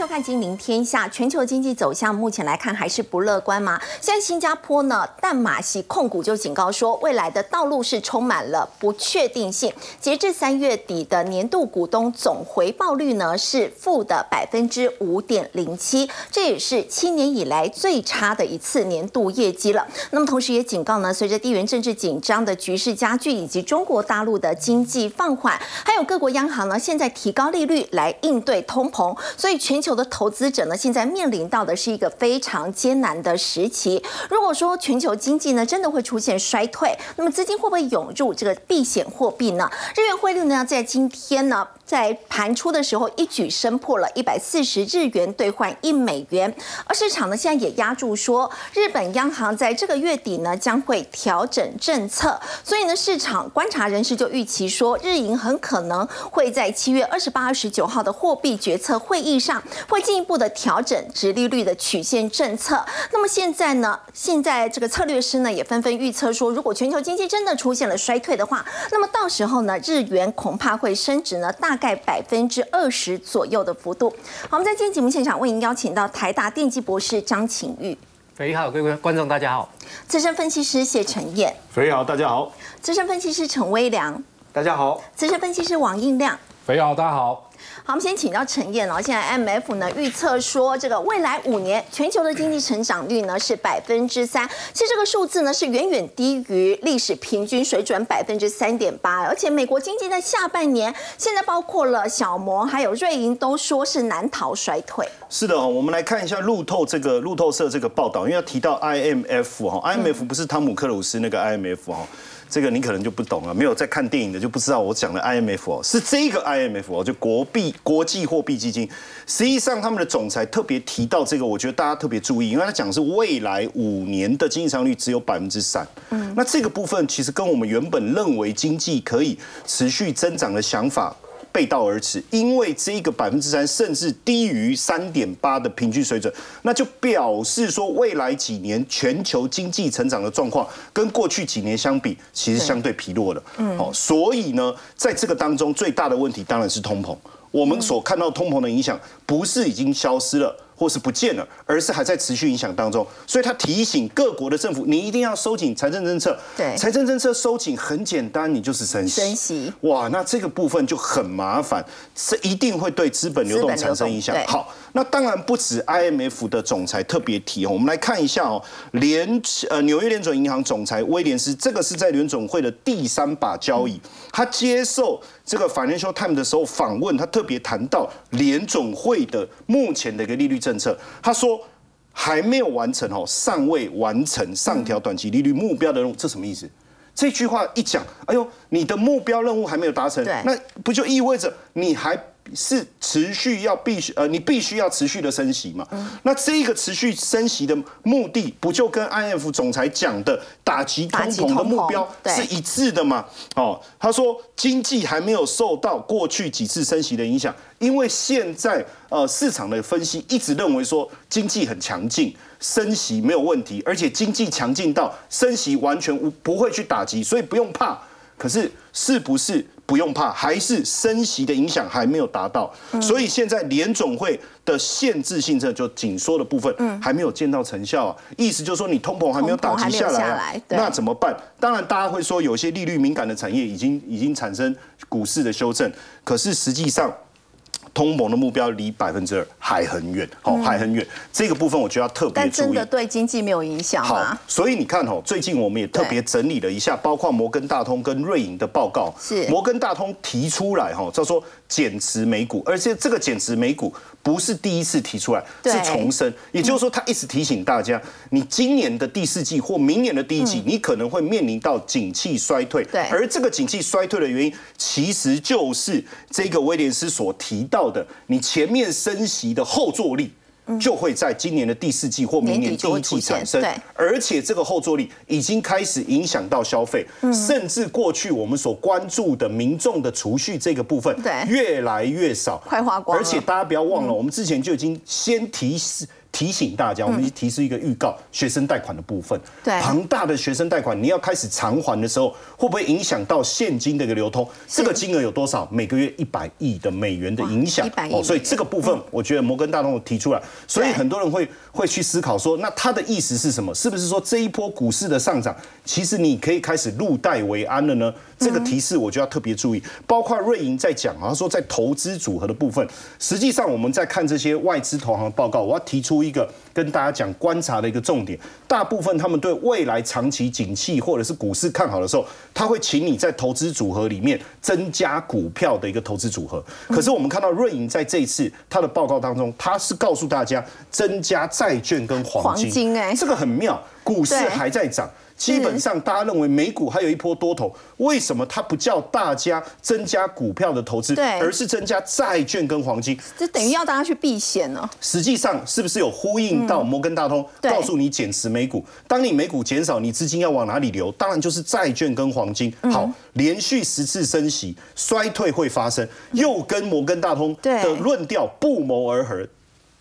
收看《金陵天下》。全球经济走向目前来看还是不乐观吗？现在新加坡呢，淡马锡控股就警告说，未来的道路是充满了不确定性。截至三月底的年度股东总回报率呢是负的百分之五点零七，这也是七年以来最差的一次年度业绩了。那么同时也警告呢，随着地缘政治紧张的局势加剧，以及中国大陆的经济放缓，还有各国央行呢现在提高利率来应对通膨。所以全球的投资者呢，现在面临到的是一个非常艰难的时期。如果说全球经济呢真的会出现衰退，那么资金会不会涌入这个避险货币呢？日元汇率呢，在今天呢？在盘出的时候，一举升破了一百四十日元兑换一美元，而市场呢现在也压住说，日本央行在这个月底呢将会调整政策，所以呢市场观察人士就预期说，日银很可能会在七月二十八、二十九号的货币决策会议上，会进一步的调整直利率的曲线政策。那么现在呢，现在这个策略师呢也纷纷预测说，如果全球经济真的出现了衰退的话，那么到时候呢日元恐怕会升值呢大。概百分之二十左右的幅度。好，我们在今天节目现场为您邀请到台大电机博士张晴玉。肥好，各位观众大家好。资深分析师谢晨燕。肥好，大家好。资深分析师陈威良。大家好。资深分析师王应亮。肥好，大家好。好，我们先请教陈燕哦。现在 M F 呢预测说，这个未来五年全球的经济成长率呢是百分之三。其实这个数字呢是远远低于历史平均水准百分之三点八。而且美国经济在下半年，现在包括了小摩还有瑞银都说是难逃衰退。是的哦，我们来看一下路透这个路透社这个报道，因为要提到 I M F 哈，I M F 不是汤姆克鲁斯那个 I M F 哈。这个你可能就不懂了，没有在看电影的就不知道我讲的 IMF 哦，是这个 IMF 哦，就国币国际货币基金。实际上他们的总裁特别提到这个，我觉得大家特别注意，因为他讲的是未来五年的经济增长率只有百分之三。嗯，那这个部分其实跟我们原本认为经济可以持续增长的想法。背道而驰，因为这个百分之三甚至低于三点八的平均水准，那就表示说未来几年全球经济成长的状况跟过去几年相比，其实相对疲弱了。嗯，好，所以呢，在这个当中最大的问题当然是通膨。我们所看到通膨的影响，不是已经消失了。或是不见了，而是还在持续影响当中，所以他提醒各国的政府，你一定要收紧财政政策。对，财政政策收紧很简单，你就是升息。升息，哇，那这个部分就很麻烦，是一定会对资本流动产生影响。好，那当然不止 IMF 的总裁特别提哦，我们来看一下哦，联呃纽约联准银行总裁威廉斯，这个是在联总会的第三把交椅，他接受。这个 Financial Times 的时候访问，他特别谈到联总会的目前的一个利率政策，他说还没有完成哦，尚未完成上调短期利率目标的任务，这什么意思？这句话一讲，哎呦，你的目标任务还没有达成，那不就意味着你还？是持续要必须呃，你必须要持续的升息嘛？那这一个持续升息的目的，不就跟 I F 总裁讲的打击通膨的目标是一致的吗？哦，他说经济还没有受到过去几次升息的影响，因为现在呃市场的分析一直认为说经济很强劲，升息没有问题，而且经济强劲到升息完全无不会去打击，所以不用怕。可是是不是？不用怕，还是升息的影响还没有达到，所以现在联总会的限制性政策就紧缩的部分还没有见到成效啊。意思就是说，你通膨还没有打击下来，那怎么办？当然，大家会说有些利率敏感的产业已经已经产生股市的修正，可是实际上。通膨的目标离百分之二还很远，好，还很远。这个部分我就要特别注意。但真的对经济没有影响好？所以你看哦，最近我们也特别整理了一下，包括摩根大通跟瑞银的报告。是摩根大通提出来哈，叫做减持美股，而且这个减持美股。不是第一次提出来，是重申。也就是说，他一直提醒大家，你今年的第四季或明年的第一季，你可能会面临到景气衰退。对，而这个景气衰退的原因，其实就是这个威廉斯所提到的，你前面升息的后坐力。就会在今年的第四季或明年第一季产生，而且这个后坐力已经开始影响到消费，甚至过去我们所关注的民众的储蓄这个部分，越来越少，快花光而且大家不要忘了，我们之前就已经先提示。提醒大家，我们提示一个预告，学生贷款的部分，对庞大的学生贷款，你要开始偿还的时候，会不会影响到现金的一个流通？这个金额有多少？每个月一百亿的美元的影响哦，所以这个部分，我觉得摩根大通提出来，所以很多人会会去思考说，那他的意思是什么？是不是说这一波股市的上涨，其实你可以开始入袋为安了呢？这个提示我就要特别注意，包括瑞银在讲啊，他说在投资组合的部分，实际上我们在看这些外资投行的报告，我要提出一个跟大家讲观察的一个重点，大部分他们对未来长期景气或者是股市看好的时候，他会请你在投资组合里面增加股票的一个投资组合。可是我们看到瑞银在这一次他的报告当中，他是告诉大家增加债券跟黄金，这个很妙，股市还在涨。基本上，大家认为美股还有一波多头，为什么它不叫大家增加股票的投资，而是增加债券跟黄金？这等于要大家去避险呢。实际上，是不是有呼应到摩根大通告诉你减持美股？当你美股减少，你资金要往哪里流？当然就是债券跟黄金。好，连续十次升息，衰退会发生，又跟摩根大通的论调不谋而合。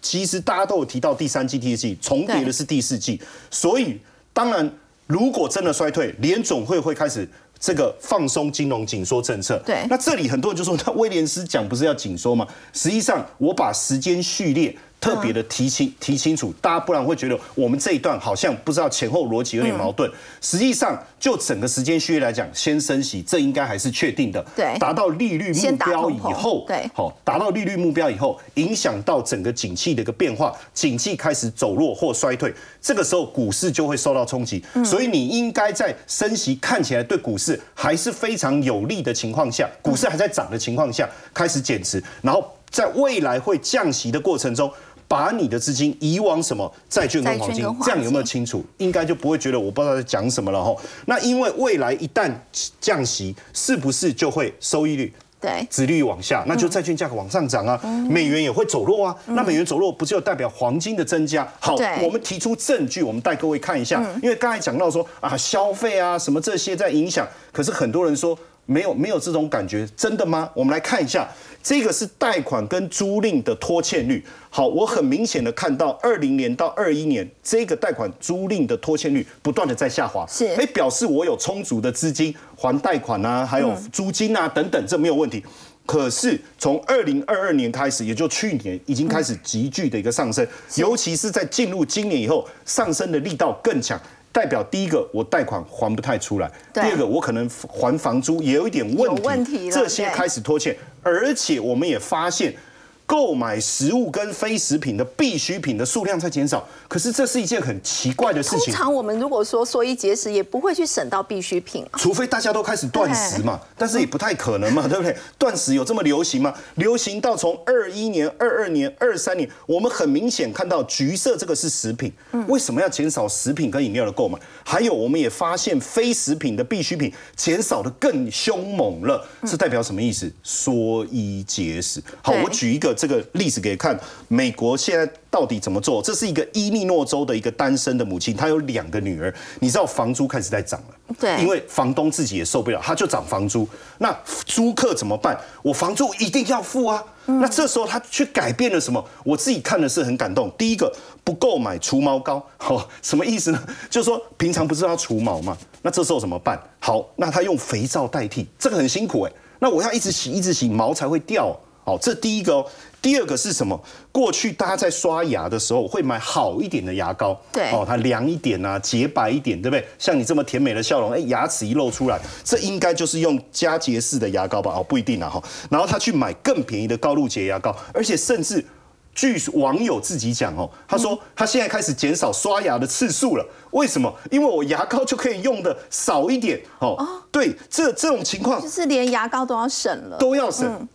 其实大家都有提到第三季、第四季重叠的是第四季，所以当然。如果真的衰退，联总会会开始这个放松金融紧缩政策。对，那这里很多人就说，那威廉斯讲不是要紧缩吗？实际上，我把时间序列。特别的提清提清楚，大家不然会觉得我们这一段好像不知道前后逻辑有点矛盾。实际上，就整个时间序列来讲，先升息，这应该还是确定的。对，达到利率目标以后，对，好，达到利率目标以后，影响到整个景气的一个变化，景气开始走弱或衰退，这个时候股市就会受到冲击。所以你应该在升息看起来对股市还是非常有利的情况下，股市还在涨的情况下开始减持，然后在未来会降息的过程中。把你的资金移往什么债券跟黄金，这样有没有清楚？应该就不会觉得我不知道在讲什么了哈。那因为未来一旦降息，是不是就会收益率、对，殖率往下，那就债券价格往上涨啊，美元也会走弱啊。那美元走弱，不就代表黄金的增加？好，我们提出证据，我们带各位看一下。因为刚才讲到说啊，消费啊什么这些在影响，可是很多人说没有没有这种感觉，真的吗？我们来看一下。这个是贷款跟租赁的拖欠率。好，我很明显的看到，二零年到二一年，这个贷款租赁的拖欠率不断的在下滑。是，哎，表示我有充足的资金还贷款啊，还有租金啊等等，这没有问题。可是从二零二二年开始，也就去年，已经开始急剧的一个上升，尤其是在进入今年以后，上升的力道更强。代表第一个，我贷款还不太出来；第二个，我可能还房租也有一点问题，这些开始拖欠，而且我们也发现。购买食物跟非食品的必需品的数量在减少，可是这是一件很奇怪的事情。通常我们如果说缩衣节食，也不会去省到必需品，除非大家都开始断食嘛，但是也不太可能嘛，对不对？断食有这么流行吗？流行到从二一年、二二年、二三年，我们很明显看到橘色这个是食品，为什么要减少食品跟饮料的购买？还有，我们也发现非食品的必需品减少的更凶猛了，是代表什么意思？缩衣节食。好，我举一个。这个例子给看，美国现在到底怎么做？这是一个伊利诺州的一个单身的母亲，她有两个女儿。你知道房租开始在涨了，对，因为房东自己也受不了，他就涨房租。那租客怎么办？我房租一定要付啊。那这时候他去改变了什么？我自己看的是很感动。第一个，不购买除毛膏，好，什么意思呢？就是说平常不是要除毛吗？那这时候怎么办？好，那他用肥皂代替，这个很辛苦哎。那我要一直洗，一直洗，毛才会掉。好，这第一个哦。第二个是什么？过去大家在刷牙的时候会买好一点的牙膏，对，哦，它凉一点啊，洁白一点，对不对？像你这么甜美的笑容，哎，牙齿一露出来，这应该就是用佳洁士的牙膏吧？哦，不一定啊，哈。然后他去买更便宜的高露洁牙膏，而且甚至据网友自己讲哦，他说他现在开始减少刷牙的次数了。为什么？因为我牙膏就可以用的少一点哦。对，这这种情况就是连牙膏都要省了，都要省。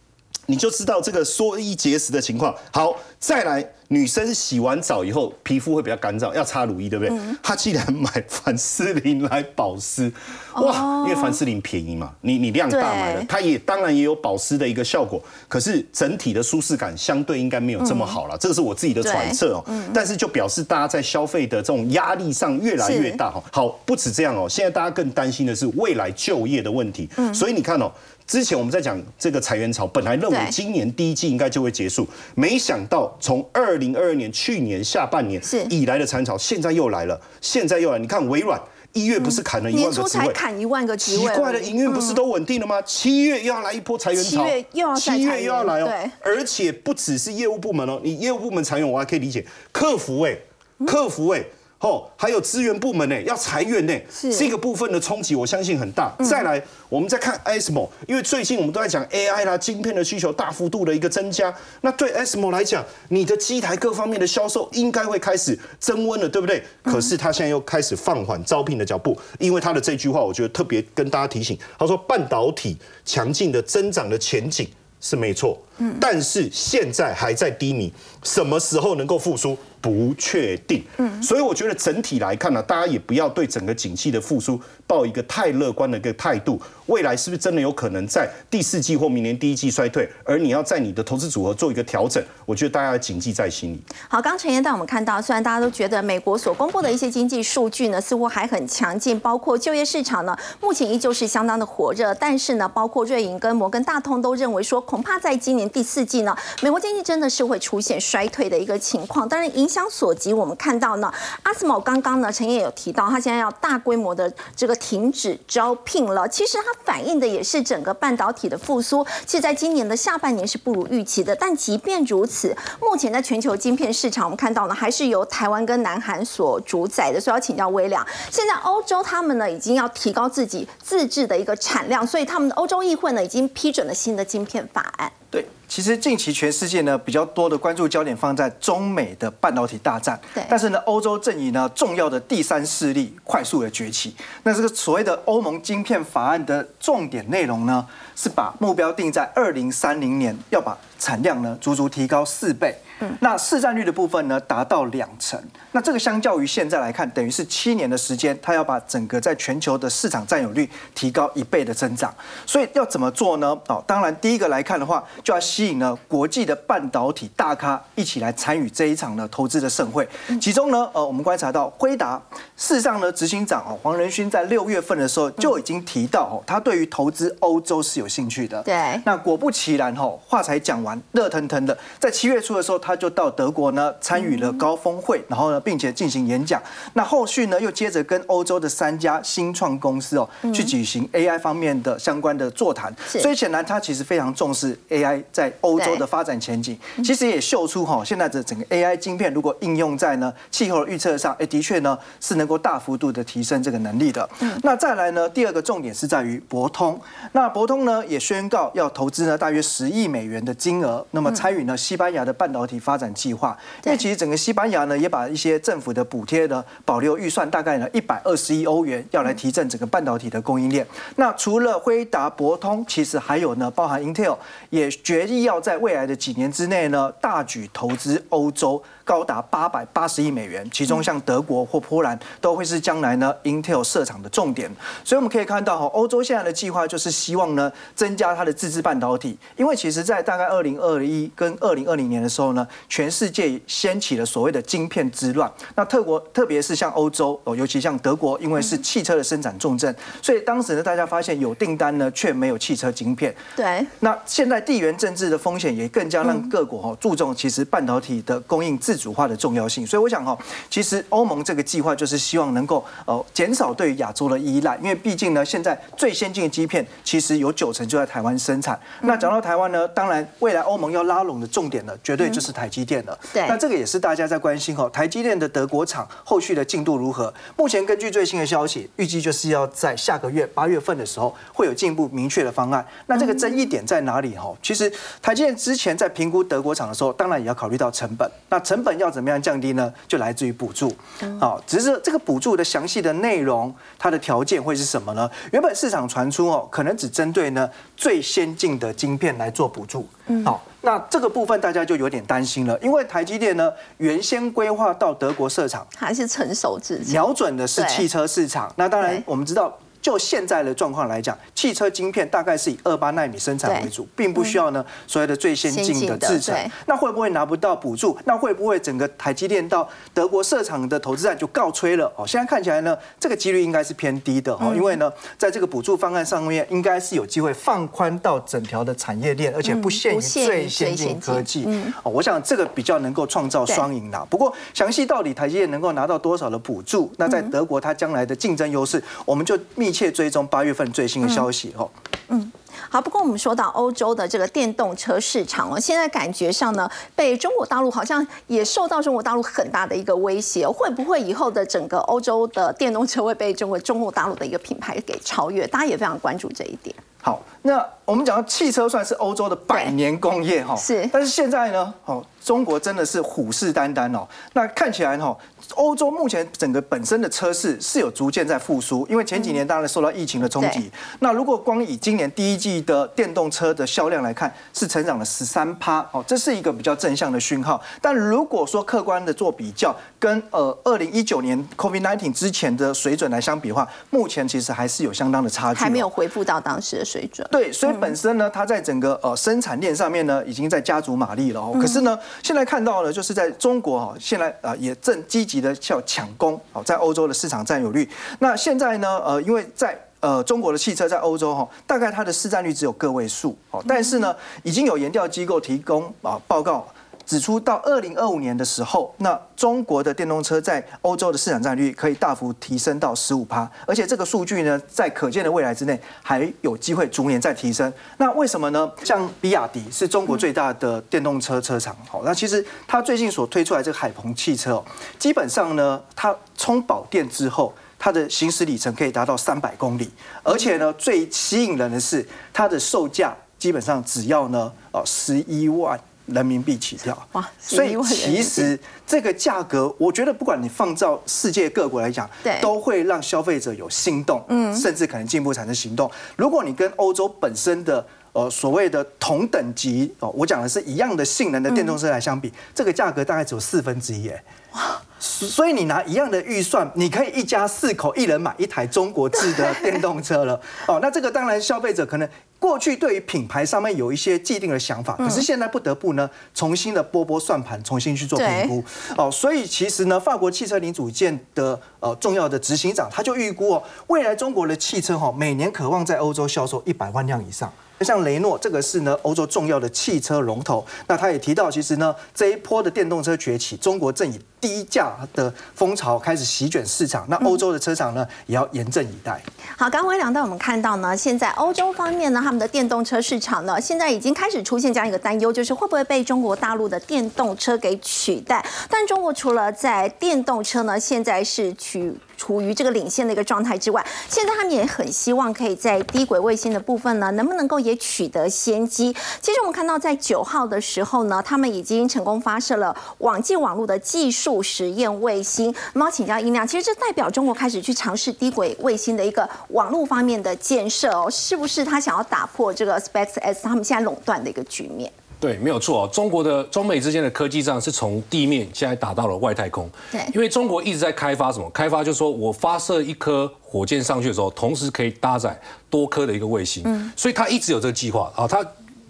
你就知道这个缩衣节食的情况。好，再来。女生洗完澡以后，皮肤会比较干燥，要擦乳液，对不对？她既然买凡士林来保湿，哇，因为凡士林便宜嘛，你你量大买了，它也当然也有保湿的一个效果，可是整体的舒适感相对应该没有这么好了，这个是我自己的揣测哦。但是就表示大家在消费的这种压力上越来越大哈。好，不止这样哦，现在大家更担心的是未来就业的问题。所以你看哦，之前我们在讲这个裁员潮，本来认为今年第一季应该就会结束，没想到从二零二二年去年下半年以来的裁员潮，现在又来了，现在又来，你看微软。一月不是砍了一万个职位，砍一万个职位，奇怪的营运不是都稳定了吗？七月又要来一波裁员潮，七月又要七月又要来哦，而且不只是业务部门哦，你业务部门裁员我还可以理解，客服哎，客服哎。哦，还有资源部门呢，要裁员呢，这个部分的冲击我相信很大。再来，我们再看 ASML，因为最近我们都在讲 AI 啦，晶片的需求大幅度的一个增加，那对 ASML 来讲，你的机台各方面的销售应该会开始增温了，对不对？可是他现在又开始放缓招聘的脚步，因为他的这句话，我觉得特别跟大家提醒，他说半导体强劲的增长的前景是没错，嗯，但是现在还在低迷，什么时候能够复苏？不确定，嗯，所以我觉得整体来看呢，大家也不要对整个景气的复苏抱一个太乐观的一个态度。未来是不是真的有可能在第四季或明年第一季衰退？而你要在你的投资组合做一个调整，我觉得大家要谨记在心里。好，刚陈燕带我们看到，虽然大家都觉得美国所公布的一些经济数据呢，似乎还很强劲，包括就业市场呢，目前依旧是相当的火热。但是呢，包括瑞银跟摩根大通都认为说，恐怕在今年第四季呢，美国经济真的是会出现衰退的一个情况。当然，影响所及，我们看到呢，阿斯莫刚刚呢，陈也有提到，他现在要大规模的这个停止招聘了。其实它反映的也是整个半导体的复苏，其实在今年的下半年是不如预期的。但即便如此，目前在全球晶片市场，我们看到呢，还是由台湾跟南韩所主宰的。所以要请教微良，现在欧洲他们呢，已经要提高自己自制的一个产量，所以他们的欧洲议会呢，已经批准了新的晶片法案。对。其实近期全世界呢比较多的关注焦点放在中美的半导体大战，对。但是呢，欧洲正以呢重要的第三势力快速的崛起。那这个所谓的欧盟晶片法案的重点内容呢，是把目标定在二零三零年要把产量呢足足提高四倍。嗯那市占率的部分呢，达到两成。那这个相较于现在来看，等于是七年的时间，它要把整个在全球的市场占有率提高一倍的增长。所以要怎么做呢？哦，当然第一个来看的话，就要吸引了国际的半导体大咖一起来参与这一场的投资的盛会。其中呢，呃，我们观察到辉达，事实上呢，执行长哦黄仁勋在六月份的时候就已经提到哦，他对于投资欧洲是有兴趣的。对。那果不其然哦，话才讲完，热腾腾的，在七月初的时候他。就到德国呢，参与了高峰会，然后呢，并且进行演讲。那后续呢，又接着跟欧洲的三家新创公司哦，去举行 AI 方面的相关的座谈。所以显然他其实非常重视 AI 在欧洲的发展前景。其实也秀出哈，现在的整个 AI 晶片如果应用在呢气候预测上，哎，的确呢是能够大幅度的提升这个能力的。那再来呢，第二个重点是在于博通。那博通呢也宣告要投资呢大约十亿美元的金额，那么参与呢西班牙的半导体。发展计划，因为其实整个西班牙呢，也把一些政府的补贴呢保留预算，大概呢一百二十亿欧元，要来提振整个半导体的供应链。那除了辉达、博通，其实还有呢，包含 Intel 也决议要在未来的几年之内呢，大举投资欧洲。高达八百八十亿美元，其中像德国或波兰都会是将来呢 Intel 设厂的重点。所以我们可以看到哈，欧洲现在的计划就是希望呢增加它的自制半导体，因为其实在大概二零二一跟二零二零年的时候呢，全世界掀起了所谓的晶片之乱。那特国特别是像欧洲哦，尤其像德国，因为是汽车的生产重镇，所以当时呢大家发现有订单呢却没有汽车晶片。对。那现在地缘政治的风险也更加让各国哈注重其实半导体的供应自。自主化的重要性，所以我想哈，其实欧盟这个计划就是希望能够呃减少对亚洲的依赖，因为毕竟呢，现在最先进的晶片其实有九成就在台湾生产。那讲到台湾呢，当然未来欧盟要拉拢的重点呢，绝对就是台积电了。对，那这个也是大家在关心哈，台积电的德国厂后续的进度如何？目前根据最新的消息，预计就是要在下个月八月份的时候会有进一步明确的方案。那这个争议点在哪里哈？其实台积电之前在评估德国厂的时候，当然也要考虑到成本。那成本要怎么样降低呢？就来自于补助，好，只是这个补助的详细的内容，它的条件会是什么呢？原本市场传出哦，可能只针对呢最先进的晶片来做补助，好，那这个部分大家就有点担心了，因为台积电呢原先规划到德国设厂，还是成熟制，瞄准的是汽车市场，那当然我们知道。就现在的状况来讲，汽车晶片大概是以二八纳米生产为主，并不需要呢所谓的最先进的制程。那会不会拿不到补助？那会不会整个台积电到德国设厂的投资案就告吹了？哦，现在看起来呢，这个几率应该是偏低的哦，因为呢，在这个补助方案上面，应该是有机会放宽到整条的产业链，而且不限于最先进科技。哦，我想这个比较能够创造双赢啦。不过详细到底台积电能够拿到多少的补助？那在德国它将来的竞争优势，我们就密切追踪八月份最新的消息哦。嗯。好，不过我们说到欧洲的这个电动车市场哦，现在感觉上呢，被中国大陆好像也受到中国大陆很大的一个威胁，会不会以后的整个欧洲的电动车会被中国中国大陆的一个品牌给超越？大家也非常关注这一点。好，那我们讲到汽车算是欧洲的百年工业哈，是，但是现在呢，哦，中国真的是虎视眈眈哦，那看起来哈。欧洲目前整个本身的车市是有逐渐在复苏，因为前几年当然受到疫情的冲击。那如果光以今年第一季的电动车的销量来看，是成长了十三趴，哦，这是一个比较正向的讯号。但如果说客观的做比较，跟呃二零一九年 COVID-19 之前的水准来相比的话，目前其实还是有相当的差距，还没有恢复到当时的水准。对，所以本身呢，它在整个呃生产链上面呢，已经在加足马力了。哦。可是呢，现在看到呢，就是在中国哈，现在啊也正积极。的叫抢攻，哦，在欧洲的市场占有率。那现在呢？呃，因为在呃中国的汽车在欧洲哈，大概它的市占率只有个位数，哦，但是呢，已经有研调机构提供啊报告。指出，到二零二五年的时候，那中国的电动车在欧洲的市场占有率可以大幅提升到十五趴，而且这个数据呢，在可见的未来之内还有机会逐年再提升。那为什么呢？像比亚迪是中国最大的电动车车厂，好，那其实它最近所推出来这个海鹏汽车，基本上呢，它充饱电之后，它的行驶里程可以达到三百公里，而且呢，最吸引人的是它的售价基本上只要呢，哦，十一万。人民币起跳。哇，所以其实这个价格，我觉得不管你放到世界各国来讲，对，都会让消费者有心动，嗯，甚至可能进一步产生行动。如果你跟欧洲本身的呃所谓的同等级哦，我讲的是一样的性能的电动车来相比，这个价格大概只有四分之一，哎，哇，所以你拿一样的预算，你可以一家四口一人买一台中国制的电动车了，哦，那这个当然消费者可能。过去对于品牌上面有一些既定的想法，可是现在不得不呢重新的拨拨算盘，重新去做评估哦。所以其实呢，法国汽车零组件的呃重要的执行长他就预估哦，未来中国的汽车哈每年渴望在欧洲销售一百万辆以上。像雷诺这个是呢欧洲重要的汽车龙头，那他也提到，其实呢这一波的电动车崛起，中国正以低价的风潮开始席卷市场，那欧洲的车厂呢也要严阵以待。好，刚刚两段我们看到呢，现在欧洲方面呢，他们的电动车市场呢，现在已经开始出现这样一个担忧，就是会不会被中国大陆的电动车给取代？但中国除了在电动车呢，现在是取。处于这个领先的一个状态之外，现在他们也很希望可以在低轨卫星的部分呢，能不能够也取得先机？其实我们看到在九号的时候呢，他们已经成功发射了网际网络的技术实验卫星。那么请教音量，其实这代表中国开始去尝试低轨卫星的一个网络方面的建设哦，是不是他想要打破这个 SpaceX 他们现在垄断的一个局面？对，没有错。中国的中美之间的科技战是从地面现在打到了外太空。对，因为中国一直在开发什么？开发就是说我发射一颗火箭上去的时候，同时可以搭载多颗的一个卫星。嗯，所以它一直有这个计划啊。它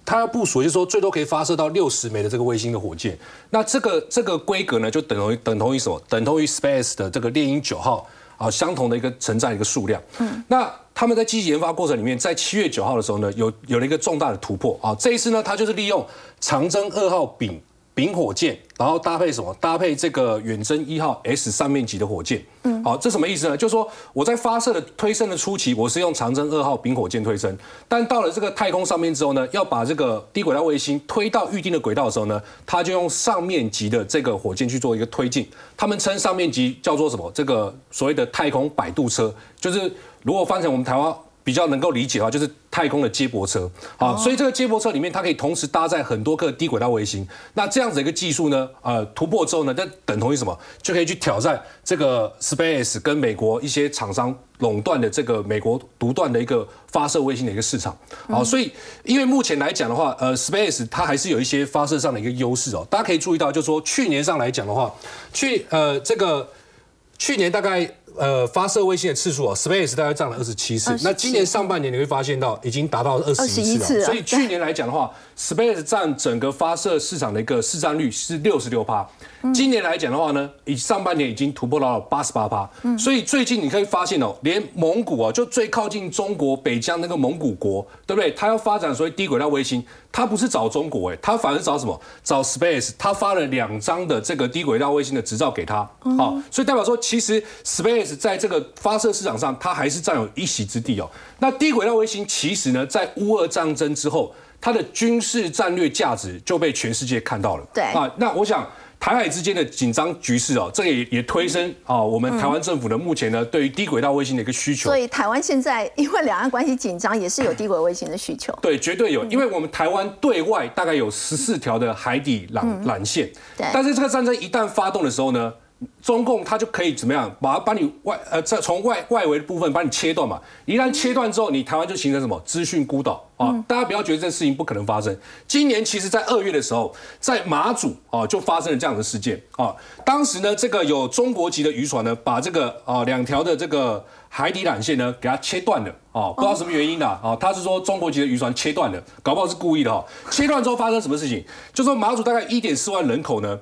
它要部署，就是说最多可以发射到六十枚的这个卫星的火箭。那这个这个规格呢，就等同于等同于什么？等同于 Space 的这个猎鹰九号啊，相同的一个承载一个数量。嗯，那。他们在积极研发过程里面，在七月九号的时候呢，有有了一个重大的突破啊！这一次呢，它就是利用长征二号丙丙火箭，然后搭配什么？搭配这个远征一号 S 上面级的火箭。嗯，好，这什么意思呢？就是说我在发射的推升的初期，我是用长征二号丙火箭推升，但到了这个太空上面之后呢，要把这个低轨道卫星推到预定的轨道的时候呢，它就用上面级的这个火箭去做一个推进。他们称上面级叫做什么？这个所谓的太空摆渡车，就是。如果翻成我们台湾比较能够理解的话，就是太空的接驳车啊，所以这个接驳车里面它可以同时搭载很多颗低轨道卫星。那这样子一个技术呢，呃，突破之后呢，那等同于什么？就可以去挑战这个 Space 跟美国一些厂商垄断的这个美国独断的一个发射卫星的一个市场。好，所以因为目前来讲的话，呃，Space 它还是有一些发射上的一个优势哦。大家可以注意到，就是说去年上来讲的话，去呃这个去年大概。呃发射卫星的次数啊，Space 大概占了二十七次。那今年上半年你会发现到已经达到二十一次了。所以去年来讲的话，Space 占整个发射市场的一个市占率是六十六趴。今年来讲的话呢，以上半年已经突破到了八十八趴。所以最近你可以发现哦，连蒙古啊，就最靠近中国北疆那个蒙古国，对不对？它要发展所谓低轨道卫星，它不是找中国哎，它反而找什么？找 Space。它发了两张的这个低轨道卫星的执照给他，好，所以代表说其实 Space 在这个发射市场上，它还是占有一席之地哦。那低轨道卫星其实呢，在乌俄战争之后，它的军事战略价值就被全世界看到了。对啊，那我想。台海之间的紧张局势哦，这也也推升啊，我们台湾政府呢目前呢对于低轨道卫星的一个需求。所以台湾现在因为两岸关系紧张，也是有低轨卫星的需求。对，绝对有，因为我们台湾对外大概有十四条的海底缆缆线，对。但是这个战争一旦发动的时候呢？中共他就可以怎么样，把把你外呃在从外外围的部分把你切断嘛。一旦切断之后，你台湾就形成什么资讯孤岛啊？大家不要觉得这事情不可能发生。今年其实，在二月的时候，在马祖啊就发生了这样的事件啊。当时呢，这个有中国籍的渔船呢，把这个啊两条的这个海底缆线呢给它切断了啊，不知道什么原因的啊。他是说中国籍的渔船切断了，搞不好是故意的哈。切断之后发生什么事情？就说马祖大概一点四万人口呢。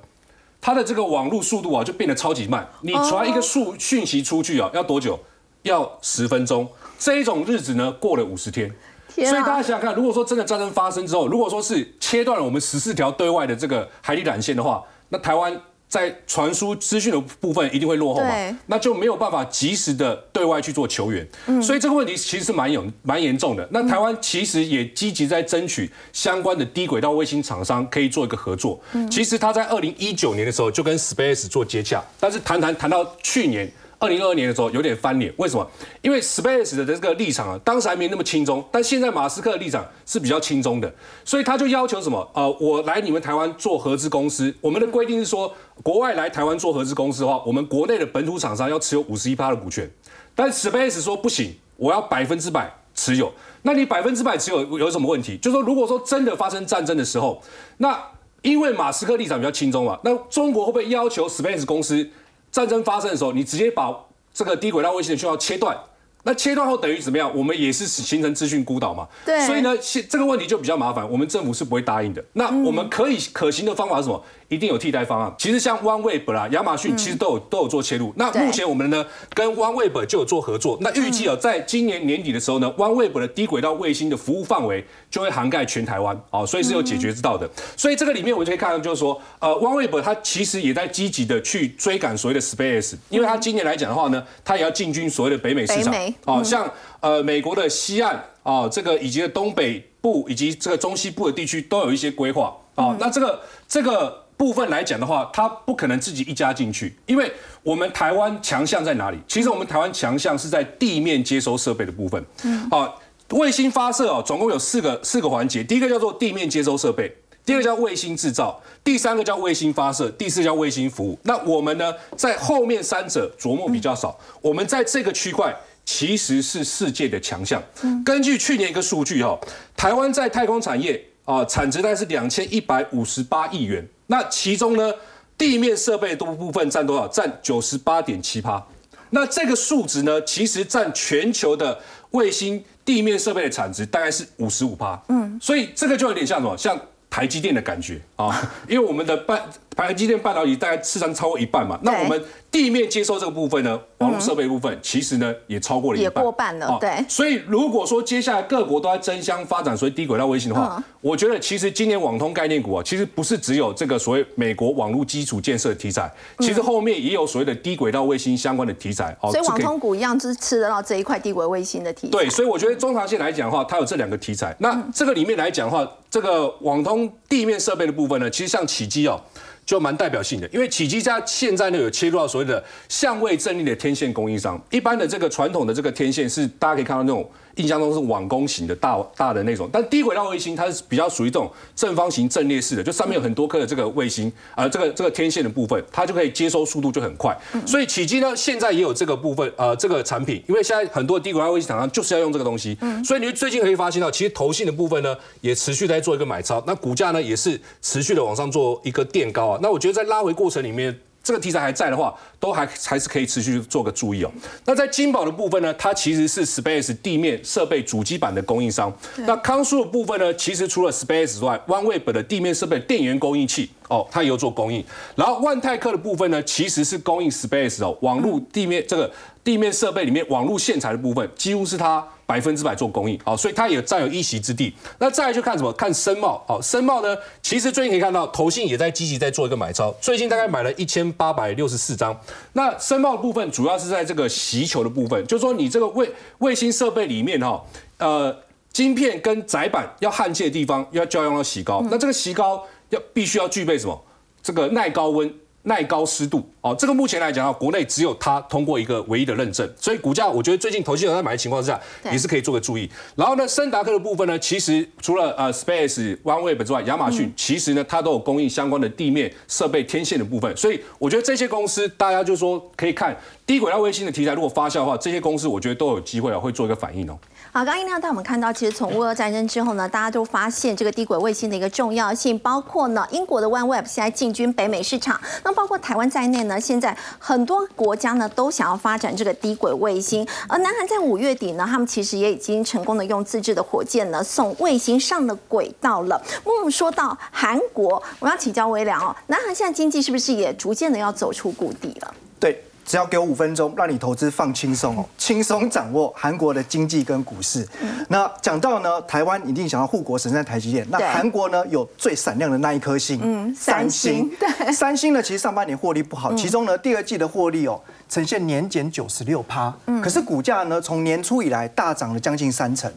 它的这个网络速度啊，就变得超级慢。你传一个数讯息出去啊，要多久？要十分钟。这一种日子呢，过了五十天。所以大家想想看，如果说真的战争发生之后，如果说是切断了我们十四条对外的这个海底缆线的话，那台湾。在传输资讯的部分一定会落后嘛？那就没有办法及时的对外去做求援，所以这个问题其实是蛮有蛮严重的。那台湾其实也积极在争取相关的低轨道卫星厂商可以做一个合作。其实他在二零一九年的时候就跟 Space 做接洽，但是谈谈谈到去年。二零二二年的时候有点翻脸，为什么？因为 Space 的这个立场啊，当时还没那么轻松，但现在马斯克的立场是比较轻松的，所以他就要求什么？呃，我来你们台湾做合资公司，我们的规定是说，国外来台湾做合资公司的话，我们国内的本土厂商要持有五十一趴的股权，但 Space 说不行，我要百分之百持有。那你百分之百持有有什么问题？就是说，如果说真的发生战争的时候，那因为马斯克立场比较轻松嘛，那中国会不会要求 Space 公司？战争发生的时候，你直接把这个低轨道卫星的讯号切断，那切断后等于怎么样？我们也是形成资讯孤岛嘛。对。所以呢，现这个问题就比较麻烦，我们政府是不会答应的。那我们可以可行的方法是什么？一定有替代方案。其实像 OneWeb 啦、亚马逊其实都有都有做切入。那目前我们呢跟 OneWeb 就有做合作。那预计啊，在今年年底的时候呢，OneWeb 的低轨道卫星的服务范围就会涵盖全台湾啊，所以是有解决之道的。所以这个里面我就可以看到，就是说，呃，OneWeb 它其实也在积极的去追赶所谓的 Space，因为它今年来讲的话呢，它也要进军所谓的北美市场哦，像呃美国的西岸啊，这个以及东北部以及这个中西部的地区都有一些规划啊。那这个这个。部分来讲的话，它不可能自己一家进去，因为我们台湾强项在哪里？其实我们台湾强项是在地面接收设备的部分。嗯，好，卫星发射哦，总共有四个四个环节，第一个叫做地面接收设备，第二个叫卫星制造，第三个叫卫星发射，第四叫卫星服务。那我们呢，在后面三者琢磨比较少，我们在这个区块其实是世界的强项。根据去年一个数据哈，台湾在太空产业啊，产值大概是两千一百五十八亿元。那其中呢，地面设备多部分占多少？占九十八点七趴。那这个数值呢，其实占全球的卫星地面设备的产值大概是五十五趴。嗯，所以这个就有点像什么？像台积电的感觉啊，因为我们的半台积电半导体大概市场超过一半嘛。那我们地面接收这个部分呢，网络设备部分其实呢也超过了一半，也过半了。对，所以如果说接下来各国都在争相发展所谓低轨道卫星的话，我觉得其实今年网通概念股啊，其实不是只有这个所谓美国网络基础建设题材，其实后面也有所谓的低轨道卫星相关的题材。所以网通股一样是吃得到这一块低轨卫星的题材。对，所以我觉得中长线来讲的话，它有这两个题材。那这个里面来讲的话，这个网通地面设备的部分呢，其实像起基哦。就蛮代表性的，因为启基家现在呢有切入到所谓的相位阵列的天线供应商，一般的这个传统的这个天线是大家可以看到那种。印象中是网弓型的大大的那种，但低轨道卫星它是比较属于这种正方形阵列式的，就上面有很多颗的这个卫星，呃，这个这个天线的部分，它就可以接收速度就很快。所以启基呢现在也有这个部分，呃，这个产品，因为现在很多低轨道卫星厂商就是要用这个东西，所以你最近可以发现到，其实投信的部分呢也持续在做一个买超，那股价呢也是持续的往上做一个垫高啊。那我觉得在拉回过程里面。这个题材还在的话，都还还是可以持续做个注意哦。那在金宝的部分呢，它其实是 Space 地面设备主机板的供应商。那康舒的部分呢，其实除了 Space 之外，OneWeb 的地面设备电源供应器哦，它也有做供应。然后万泰克的部分呢，其实是供应 Space 哦，网络地面这个地面设备里面网络线材的部分，几乎是它。百分之百做供应，好，所以它也占有一席之地。那再来就看什么？看申茂，好，申茂呢，其实最近可以看到，投信也在积极在做一个买超，最近大概买了一千八百六十四张。那申茂的部分主要是在这个席球的部分，就是说你这个卫卫星设备里面哈，呃，晶片跟载板要焊接的地方要就要用到锡膏，那这个锡膏要必须要具备什么？这个耐高温。耐高湿度哦，这个目前来讲啊，国内只有它通过一个唯一的认证，所以股价我觉得最近投机者在买的情况之下，也是可以做个注意。然后呢，森达克的部分呢，其实除了呃 Space、OneWeb 之外，亚马逊其实呢它都有供应相关的地面设备天线的部分，所以我觉得这些公司大家就说可以看低轨道卫星的题材，如果发酵的话，这些公司我觉得都有机会啊会做一个反应哦。好，刚刚音量带我们看到，其实从乌俄战争之后呢，大家都发现这个低轨卫星的一个重要性，包括呢，英国的 OneWeb 现在进军北美市场，那包括台湾在内呢，现在很多国家呢都想要发展这个低轨卫星。而南韩在五月底呢，他们其实也已经成功的用自制的火箭呢送卫星上了轨道了。我们说到韩国，我要请教微良哦，南韩现在经济是不是也逐渐的要走出谷底了？对。只要给我五分钟，让你投资放轻松哦，轻松掌握韩国的经济跟股市。那讲到呢，台湾一定想要护国神山台积电，那韩国呢有最闪亮的那一颗星，嗯，三星。对，三星呢其实上半年获利不好，其中呢第二季的获利哦呈现年减九十六趴，可是股价呢从年初以来大涨了将近三成。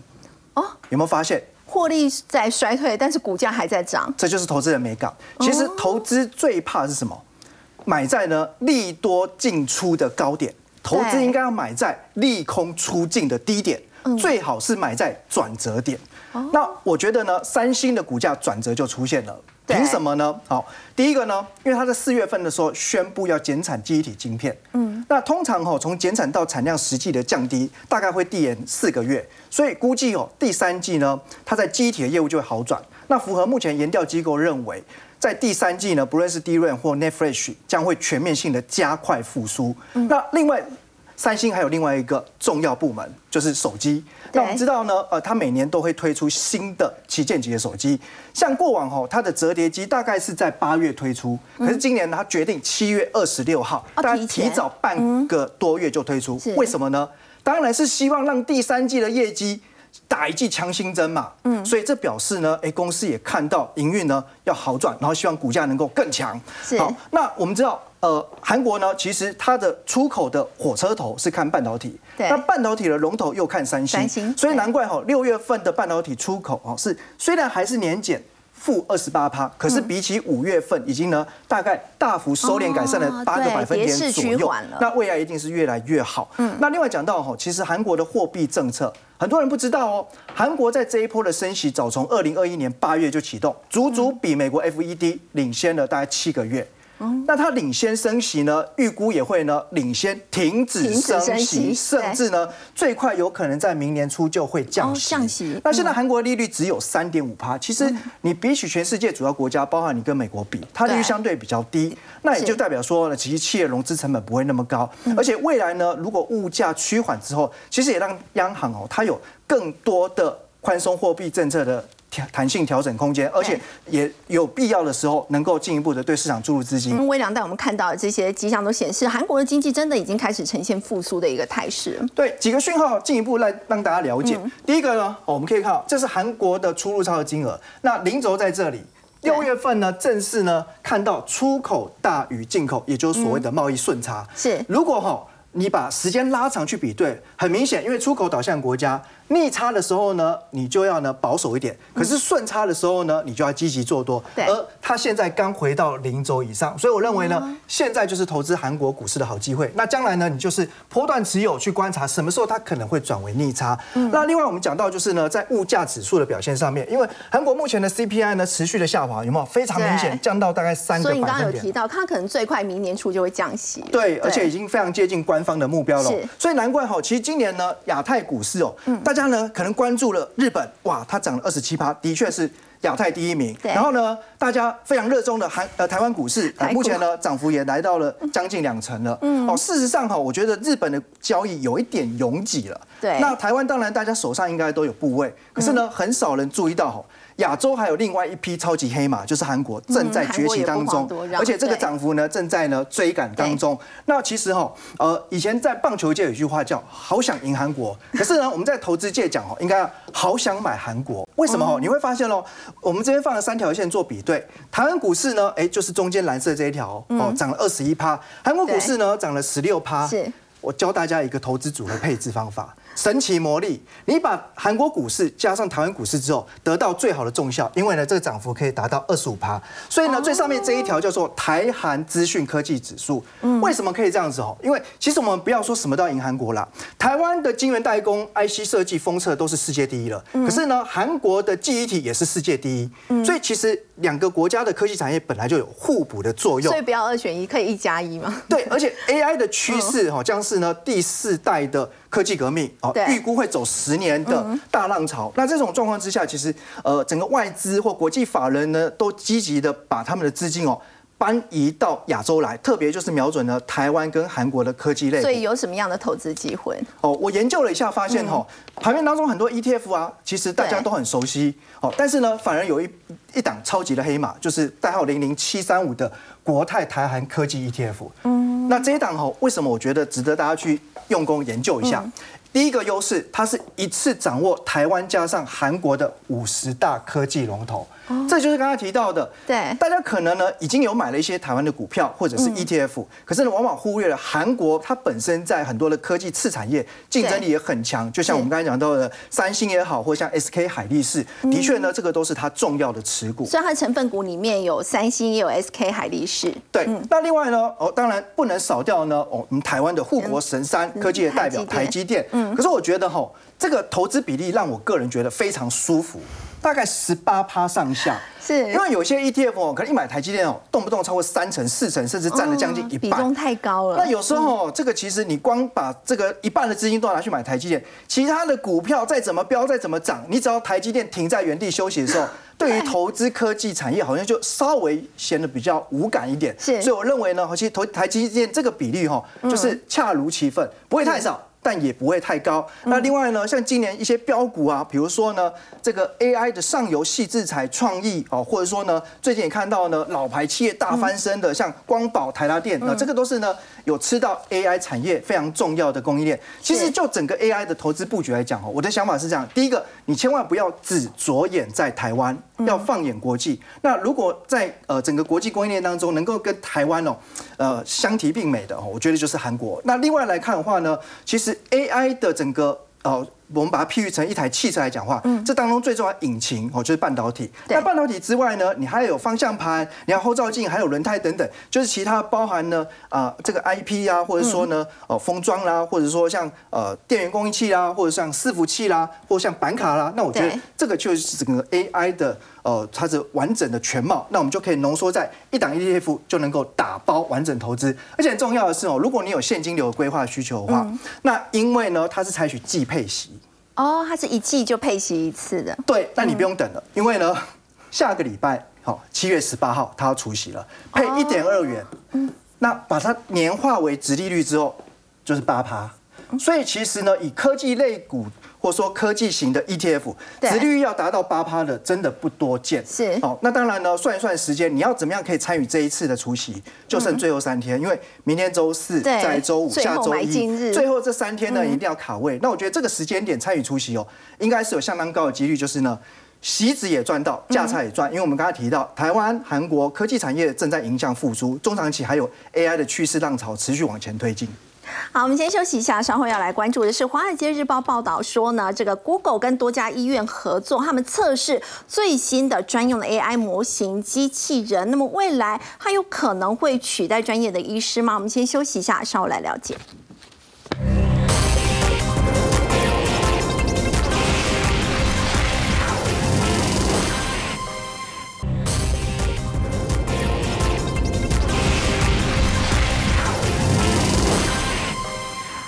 哦，有没有发现获利在衰退，但是股价还在涨？这就是投资人没搞。其实投资最怕是什么？买在呢利多进出的高点，投资应该要买在利空出尽的低点，最好是买在转折点。那我觉得呢，三星的股价转折就出现了，凭什么呢？好，第一个呢，因为它在四月份的时候宣布要减产记忆体晶片，嗯，那通常哦从减产到产量实际的降低，大概会递延四个月，所以估计哦第三季呢，它在记忆体的业务就会好转。那符合目前研调机构认为。在第三季呢，不论是 d r a n 或 Netflix 将会全面性的加快复苏。那另外，三星还有另外一个重要部门，就是手机。那我们知道呢，呃，它每年都会推出新的旗舰级的手机。像过往哈，它的折叠机大概是在八月推出，可是今年它决定七月二十六号，大家提早半个多月就推出。为什么呢？当然是希望让第三季的业绩。打一剂强心针嘛，嗯，所以这表示呢，哎，公司也看到营运呢要好转，然后希望股价能够更强。好，那我们知道，呃，韩国呢，其实它的出口的火车头是看半导体，那半导体的龙头又看三星，所以难怪哈，六月份的半导体出口哦是虽然还是年减。负二十八趴，可是比起五月份，已经呢大概大幅收敛改善了八个百分点左右。那未来一定是越来越好。嗯，那另外讲到哈，其实韩国的货币政策，很多人不知道哦。韩国在这一波的升息，早从二零二一年八月就启动，足足比美国 FED 领先了大概七个月。那它领先升息呢？预估也会呢领先停止升息，甚至呢最快有可能在明年初就会降息。那现在韩国利率只有三点五趴，其实你比起全世界主要国家，包含你跟美国比，它利率相对比较低。那也就代表说呢，其实企业融资成本不会那么高，而且未来呢，如果物价趋缓之后，其实也让央行哦，它有更多的宽松货币政策的。弹性调整空间，而且也有必要的时候能够进一步的对市场注入资金。微良带我们看到的这些迹象都显示，韩国的经济真的已经开始呈现复苏的一个态势。对，几个讯号进一步来让大家了解。第一个呢，我们可以看到这是韩国的出入超的金额，那零轴在这里，六月份呢正式呢看到出口大于进口，也就是所谓的贸易顺差。是，如果哈你把时间拉长去比对，很明显，因为出口导向国家。逆差的时候呢，你就要呢保守一点；可是顺差的时候呢，你就要积极做多。而它现在刚回到零轴以上，所以我认为呢，现在就是投资韩国股市的好机会。那将来呢，你就是波段持有去观察什么时候它可能会转为逆差。那另外我们讲到就是呢，在物价指数的表现上面，因为韩国目前的 CPI 呢持续的下滑，有没有非常明显降到大概三个百分点？所以你刚刚有提到，它可能最快明年初就会降息。对，而且已经非常接近官方的目标了。所以难怪哈，其实今年呢，亚太股市哦，大家呢可能关注了日本，哇，它涨了二十七趴，的确是亚太第一名。然后呢，大家非常热衷的韩呃台湾股市，目前呢涨幅也来到了 将近两成了。嗯，哦，事实上哈，我觉得日本的交易有一点拥挤了。对那台湾当然大家手上应该都有部位，可是呢，很少人注意到哈。亚洲还有另外一批超级黑马，就是韩国正在崛起当中而且这个对涨幅呢正在呢追赶当中。那其实哈，呃，以前在棒球界有一句话叫“好想赢韩国”，可是呢，我们在投资界讲哦，应该好想买韩国。为什么哦？你会发现哦，我们这边放了三条线做比对，台湾股市呢，哎，就是中间蓝色这一条哦，涨了二十一趴；韩国股市呢，涨了十六趴。是我教大家一个投资组合配置方法，神奇魔力。你把韩国股市加上台湾股市之后，得到最好的重效，因为呢，这个涨幅可以达到二十五趴。所以呢，最上面这一条叫做台韩资讯科技指数。为什么可以这样子哦？因为其实我们不要说什么都要赢韩国啦，台湾的晶圆代工、IC 设计、封测都是世界第一了。可是呢，韩国的记忆体也是世界第一。所以其实两个国家的科技产业本来就有互补的作用所以。不要二选一，可以一加一嘛？对，而且 AI 的趋势哈，将是呢第四代的科技革命预估会走十年的大浪潮。那这种状况之下，其实呃整个外资或国际法人呢，都积极的把他们的资金哦。搬移到亚洲来，特别就是瞄准了台湾跟韩国的科技类股所以有什么样的投资机会？哦，我研究了一下，发现哦、盘面当中很多 ETF 啊，其实大家都很熟悉哦，但是呢，反而有一一档超级的黑马，就是代号零零七三五的国泰台韩科技 ETF。嗯，那这一档哈，为什么我觉得值得大家去用功研究一下？第一个优势，它是一次掌握台湾加上韩国的五十大科技龙头，这就是刚才提到的。对。大家可能呢已经有买了一些台湾的股票或者是 ETF，、可是呢往往忽略了韩国它本身在很多的科技次产业竞争力也很强，就像我们刚才讲到的三星也好，或像 SK 海力士，的确呢这个都是它重要的持股。所以它的成分股里面有三星，也有 SK 海力士。对，那另外呢，哦，当然不能少掉呢，哦，我们台湾的护国神山科技的代表台积电。嗯，可是我觉得哈，这个投资比例让我个人觉得非常舒服，大概十八趴上下。是因为有些 ETF 哦，可能一买台积电哦，动不动超过三成、四成，甚至占了将近一半。比重太高了。那有时候、这个其实你光把这个一半的资金都拿去买台积电，其他的股票再怎么飙再怎么涨，你只要台积电停在原地休息的时候，对于投资科技产业好像就稍微显得比较无感一点。是所以我认为呢，其实投台积电这个比例哈，就是恰如其分，不会太少。但也不会太高。那另外呢，像今年一些标股啊，比如说呢，这个 AI 的上游细制材创意哦，或者说呢，最近也看到呢，老牌企业大翻身的，像光宝、台达电，那这个都是呢有吃到 AI 产业非常重要的供应链。其实就整个 AI 的投资布局来讲哦，我的想法是这样：第一个，你千万不要只着眼在台湾，要放眼国际。那如果在呃整个国际供应链当中，能够跟台湾哦，呃相提并美的哦，我觉得就是韩国。那另外来看的话呢，其实 AI 的整个呃，我们把它譬喻成一台汽车来讲话，这当中最重要的引擎哦，就是半导体。对。那半导体之外呢，你还有方向盘，你还有后照镜，还有轮胎等等，就是其他包含呢啊、这个 IP 啊，或者说呢呃封装啦，或者说像呃电源供应器啦，或者像伺服器啦，或者像板卡啦，那我觉得对。这个就是整个 AI 的呃它是完整的全貌，那我们就可以浓缩在一档 ETF 就能够打包完整投资，而且很重要的是哦，如果你有现金流规划需求的话，那因为呢它是采取季配息。哦，它是一季就配息一次的。对，那你不用等了，因为呢，下个礼拜好，七月十八号它要除息了，配一点二元，那把它年化为直利率之后，就是八趴。所以其实呢，以科技类股或者说科技型的 ETF，对直利率要达到八趴的，真的不多见。是好，那当然呢，算一算时间，你要怎么样可以参与这一次的除息，就剩最后三天，因为明天周四，对再周五，下周一，最后这三天呢一定要卡位。那我觉得这个时间点参与除息哦，应该是有相当高的几率，就是呢。席子也赚到，价差也赚，因为我们刚才提到，台湾、韩国科技产业正在迎向复苏，中长期还有 AI 的趋势浪潮持续往前推进。好，我们先休息一下，稍后要来关注的是《华尔街日报》报道说呢，这个 Google 跟多家医院合作，他们测试最新的专用的 AI 模型机器人。那么未来它有可能会取代专业的医师吗？我们先休息一下，稍后来了解。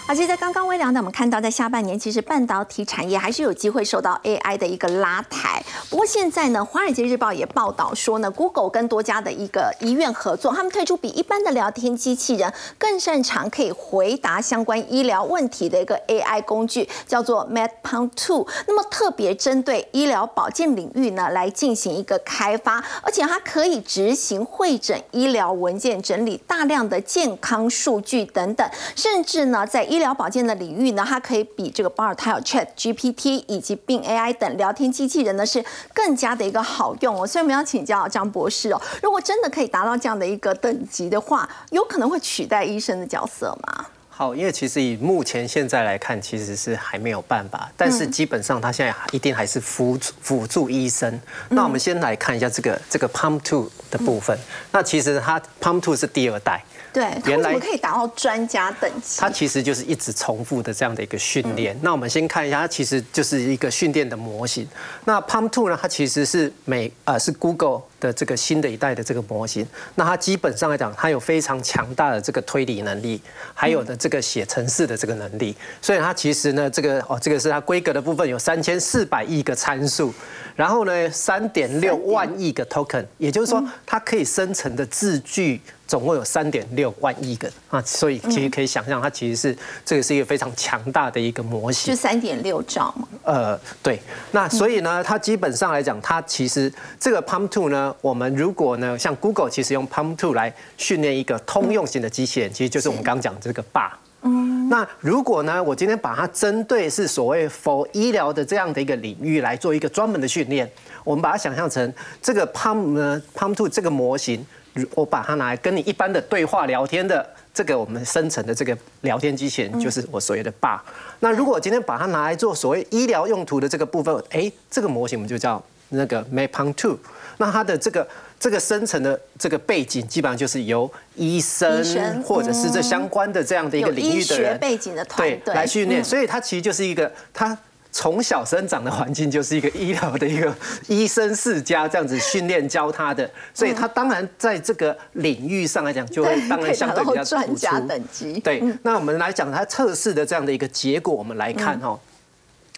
好，其实，在刚刚微聊呢，我们看到在下半年，其实半导体产业还是有机会受到 AI 的一个拉抬。不过现在呢，《华尔街日报》也报道说呢，Google 跟多家的一个医院合作，他们推出比一般的聊天机器人更擅长可以回答相关医疗问题的一个 AI 工具，叫做 MedPound Two。那么特别针对医疗保健领域呢，来进行一个开发，而且它可以执行会诊医疗文件、整理大量的健康数据等等，甚至呢，在医医疗保健的领域呢，它可以比这个 Bard、Chat GPT 以及 Bing AI 等聊天机器人呢是更加的一个好用哦。所以我们要请教张博士哦，如果真的可以达到这样的一个等级的话，有可能会取代医生的角色吗？好，因为其实以目前现在来看，其实是还没有办法，但是基本上它现在一定还是辅辅助医生。那我们先来看一下这个这个 Pump Two 的部分。那其实它 Pump Two 是第二代。对，原来可以达到专家等级。它其实就是一直重复的这样的一个训练。那我们先看一下，它其实就是一个训练的模型。那 Palm Two 呢，它其实是美呃是 Google 的这个新的一代的这个模型。那它基本上来讲，它有非常强大的这个推理能力，还有的这个写程式的这个能力。所以它其实呢，这个哦，这个是它规格的部分有三千四百亿个参数，然后呢，三点六万亿个 token，也就是说，它可以生成的字句。总共有三点六万亿个啊，所以其实可以想象，它其实是这个是一个非常强大的一个模型，就三点六兆嘛。呃，对。那所以呢，它基本上来讲，它其实这个 Palm Two 呢，我们如果呢，像 Google 其实用 Palm Two 来训练一个通用型的机器人，其实就是我们刚刚讲这个爸。嗯。那如果呢，我今天把它针对是所谓 for 医疗的这样的一个领域来做一个专门的训练，我们把它想象成这个 Palm 呢，Palm Two 这个模型。我把它拿来跟你一般的对话聊天的这个我们生成的这个聊天机器人，就是我所谓的爸。那如果今天把它拿来做所谓医疗用途的这个部分，哎，这个模型我们就叫那个 Mapon Two。那它的这个这个生成的这个背景，基本上就是由医生或者是这相关的这样的一个领域的人背景的团队来训练，所以它其实就是一个它。从小生长的环境就是一个医疗的一个医生世家这样子训练教他的，所以他当然在这个领域上来讲，就会当然相对比较 专家等级。对，那我们来讲他测试的这样的一个结果，我们来看哈，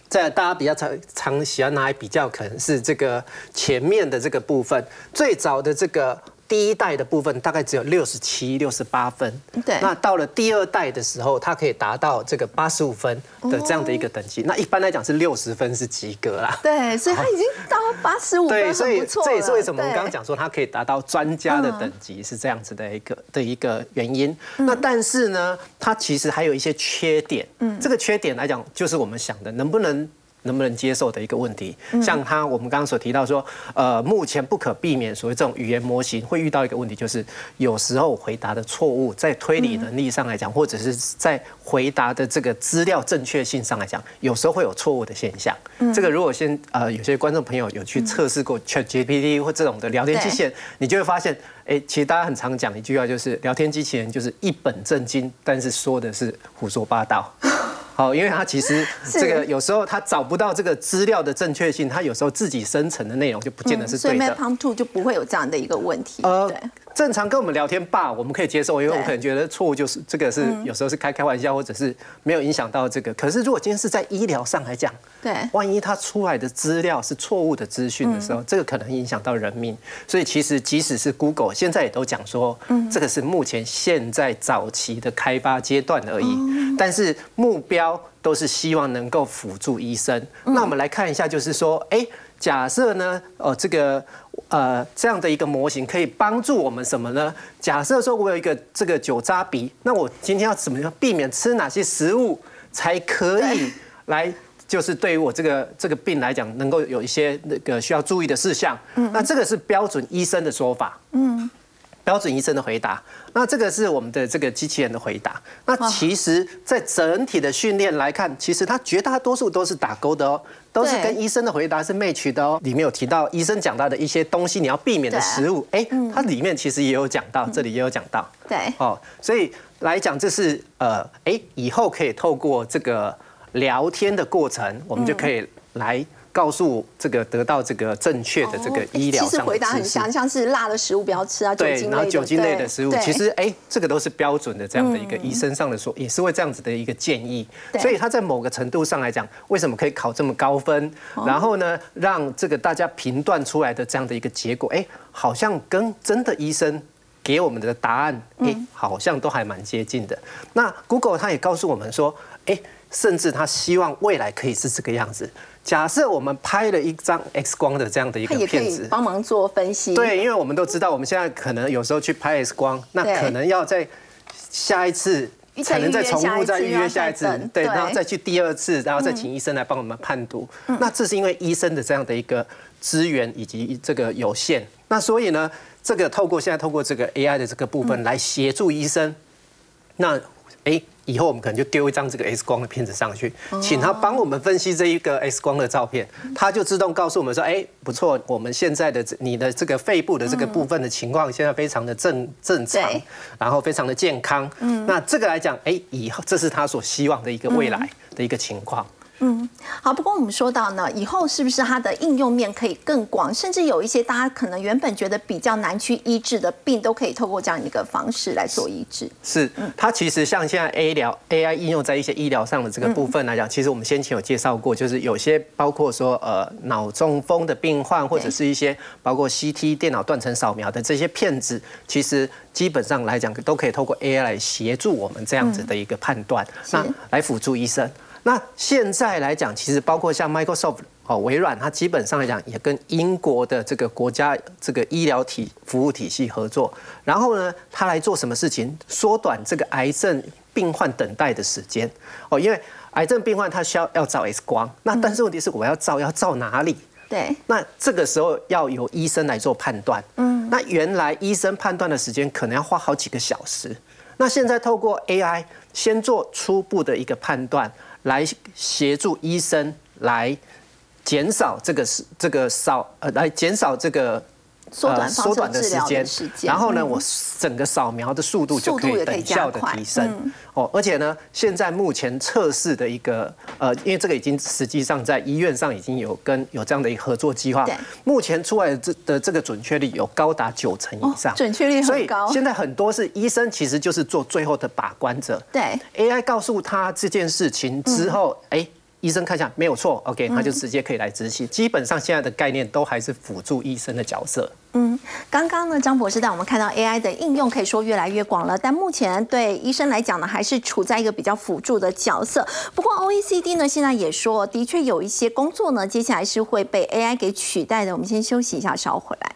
在大家比较常常喜欢拿来比较，可能是这个前面的这个部分，最早的这个。第一代的部分大概只有六十七、六十八分，对。那到了第二代的时候，它可以达到这个八十五分的这样的一个等级。那一般来讲是六十分是及格啦。对，所以它已经到八十五分，对，所以这也是为什么我们刚刚讲说它可以达到专家的等级是这样子的一个的一个原因。那但是呢，它其实还有一些缺点。嗯，这个缺点来讲，就是我们想的能不能。能不能接受的一个问题，像他我们刚刚所提到说，呃，目前不可避免所谓这种语言模型会遇到一个问题，就是有时候回答的错误，在推理能力上来讲，或者是在回答的这个资料正确性上来讲，有时候会有错误的现象。这个如果先呃，有些观众朋友有去测试过 Chat GPT 或这种的聊天机器人，你就会发现，哎，其实大家很常讲一句话，就是聊天机器人就是一本正经，但是说的是胡说八道。哦，因为他其实 这个有时候他找不到这个资料的正确性，他有时候自己生成的内容就不见得是对的。所以 Map Two 就不会有这样的一个问题。呃，正常跟我们聊天吧，我们可以接受，因为我可能觉得错误就是这个是有时候是开开玩笑，或者是没有影响到这个。可是如果今天是在医疗上来讲，对，万一他出来的资料是错误的资讯的时候，这个可能影响到人命。所以其实即使是 Google 现在也都讲说，这个是目前现在早期的开发阶段而已，但是目标。都是希望能够辅助医生。那我们来看一下，就是说，哎，假设呢，呃，这个呃这样的一个模型可以帮助我们什么呢？假设说我有一个这个酒渣鼻，那我今天要怎么样避免吃哪些食物才可以来，就是对于我这个这个病来讲，能够有一些那个需要注意的事项。嗯，那这个是标准医生的说法。嗯。标准医生的回答，那这个是我们的这个机器人的回答。那其实，在整体的训练来看，其实它绝大多数都是打勾的哦，都是跟医生的回答是 match 的哦。里面有提到医生讲到的一些东西，你要避免的食物，哎，它里面其实也有讲到，这里也有讲到。对，哦，所以来讲，这是呃，哎，以后可以透过这个聊天的过程，我们就可以来。告诉这个得到这个正确的这个医疗。其实回答很像，像是辣的食物不要吃啊，对，然后酒精类的食物，其实哎，这个都是标准的这样的一个医生上的说，也是会这样子的一个建议。所以他在某个程度上来讲，为什么可以考这么高分？然后呢，让这个大家评断出来的这样的一个结果，哎，好像跟真的医生给我们的答案，哎，好像都还蛮接近的。那 Google 他也告诉我们说，哎。甚至他希望未来可以是这个样子。假设我们拍了一张 X 光的这样的一个片子，帮忙做分析。对，因为我们都知道，我们现在可能有时候去拍 X 光，那可能要在下一次可能再重复再预约下一次，对，然后再去第二次，然后再请医生来帮我们判读。那这是因为医生的这样的一个资源以及这个有限。那所以呢，这个透过现在透过这个 AI 的这个部分来协助医生，那哎。以后我们可能就丢一张这个 X 光的片子上去，请他帮我们分析这一个 X 光的照片，他就自动告诉我们说：“哎，不错，我们现在的你的这个肺部的这个部分的情况现在非常的正正常，然后非常的健康。那这个来讲，哎，以后这是他所希望的一个未来的一个情况。”嗯，好。不过我们说到呢，以后是不是它的应用面可以更广，甚至有一些大家可能原本觉得比较难去医治的病，都可以透过这样一个方式来做医治。是，它其实像现在 A 疗 AI 应用在一些医疗上的这个部分来讲，其实我们先前有介绍过，就是有些包括说呃脑中风的病患，或者是一些包括 CT 电脑断层扫描的这些片子，其实基本上来讲都可以透过 AI 来协助我们这样子的一个判断，那来辅助医生。那现在来讲，其实包括像 Microsoft 哦，微软，它基本上来讲也跟英国的这个国家这个医疗体服务体系合作，然后呢，它来做什么事情？缩短这个癌症病患等待的时间哦，因为癌症病患他需要要照 X 光，那但是问题是我要照要照哪里？对，那这个时候要由医生来做判断。嗯，那原来医生判断的时间可能要花好几个小时，那现在透过 AI 先做初步的一个判断。来协助医生来减少这个是这个少呃来减少这个缩短缩短的时间，然后呢，我整个扫描的速度就可以等效的提升哦。而且呢，现在目前测试的一个呃，因为这个已经实际上在医院上已经有跟有这样的一个合作计划，目前出来的这的这个准确率有高达九成以上，准确率很高。现在很多是医生其实就是做最后的把关者，对 AI 告诉他这件事情之后，哎。医生看一下没有错，OK，他就直接可以来执行。基本上现在的概念都还是辅助医生的角色。嗯，刚刚呢，张博士带我们看到 AI 的应用可以说越来越广了，但目前对医生来讲呢，还是处在一个比较辅助的角色。不过 OECD 呢，现在也说，的确有一些工作呢，接下来是会被 AI 给取代的。我们先休息一下，稍后回来。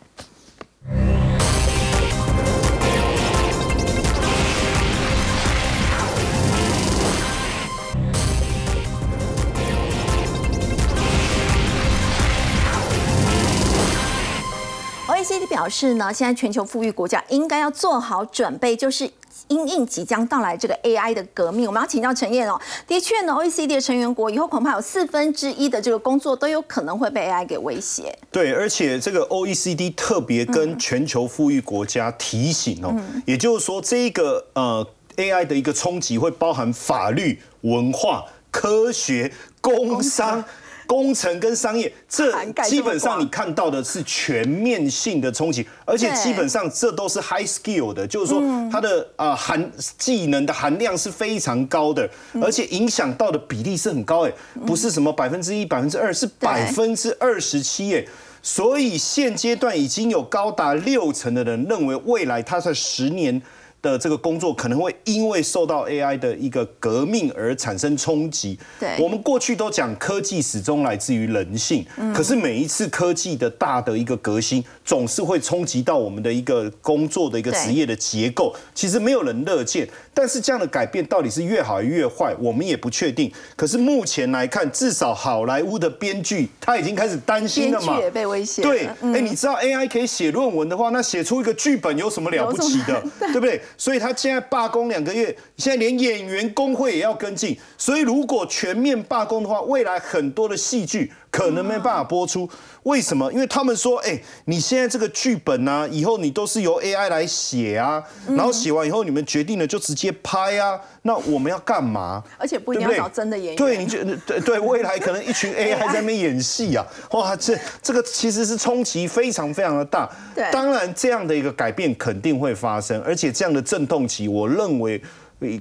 表示呢，现在全球富裕国家应该要做好准备，就是因应即将到来这个 AI 的革命。我们要请教陈燕哦，的确呢，OECD 的成员国以后恐怕有四分之一的这个工作都有可能会被 AI 给威胁。对，而且这个 OECD 特别跟全球富裕国家提醒哦，也就是说，这个呃 AI 的一个冲击会包含法律、文化、科学、工商。工程跟商业，这基本上你看到的是全面性的冲击，而且基本上这都是 high skill 的，就是说它的啊含技能的含量是非常高的，而且影响到的比例是很高，哎，不是什么百分之一、百分之二，是百分之二十七，哎，所以现阶段已经有高达六成的人认为未来他在十年。的这个工作可能会因为受到 AI 的一个革命而产生冲击。对，我们过去都讲科技始终来自于人性，可是每一次科技的大的一个革新，总是会冲击到我们的一个工作的一个职业的结构。其实没有人乐见，但是这样的改变到底是越好越坏，我们也不确定。可是目前来看，至少好莱坞的编剧他已经开始担心了嘛？也被威胁。对，哎，你知道 AI 可以写论文的话，那写出一个剧本有什么了不起的？对不对？所以他现在罢工两个月，现在连演员工会也要跟进。所以如果全面罢工的话，未来很多的戏剧。可能没办法播出。为什么？因为他们说，哎，你现在这个剧本呢，以后你都是由 AI 来写啊，然后写完以后你们决定了就直接拍啊，那我们要干嘛？而且不一定要找真的演员。对，你觉得对 对，未来可能一群 AI 在那边演戏啊，哇，这这个其实是冲击非常非常的大。对，当然这样的一个改变肯定会发生，而且这样的阵痛期，我认为。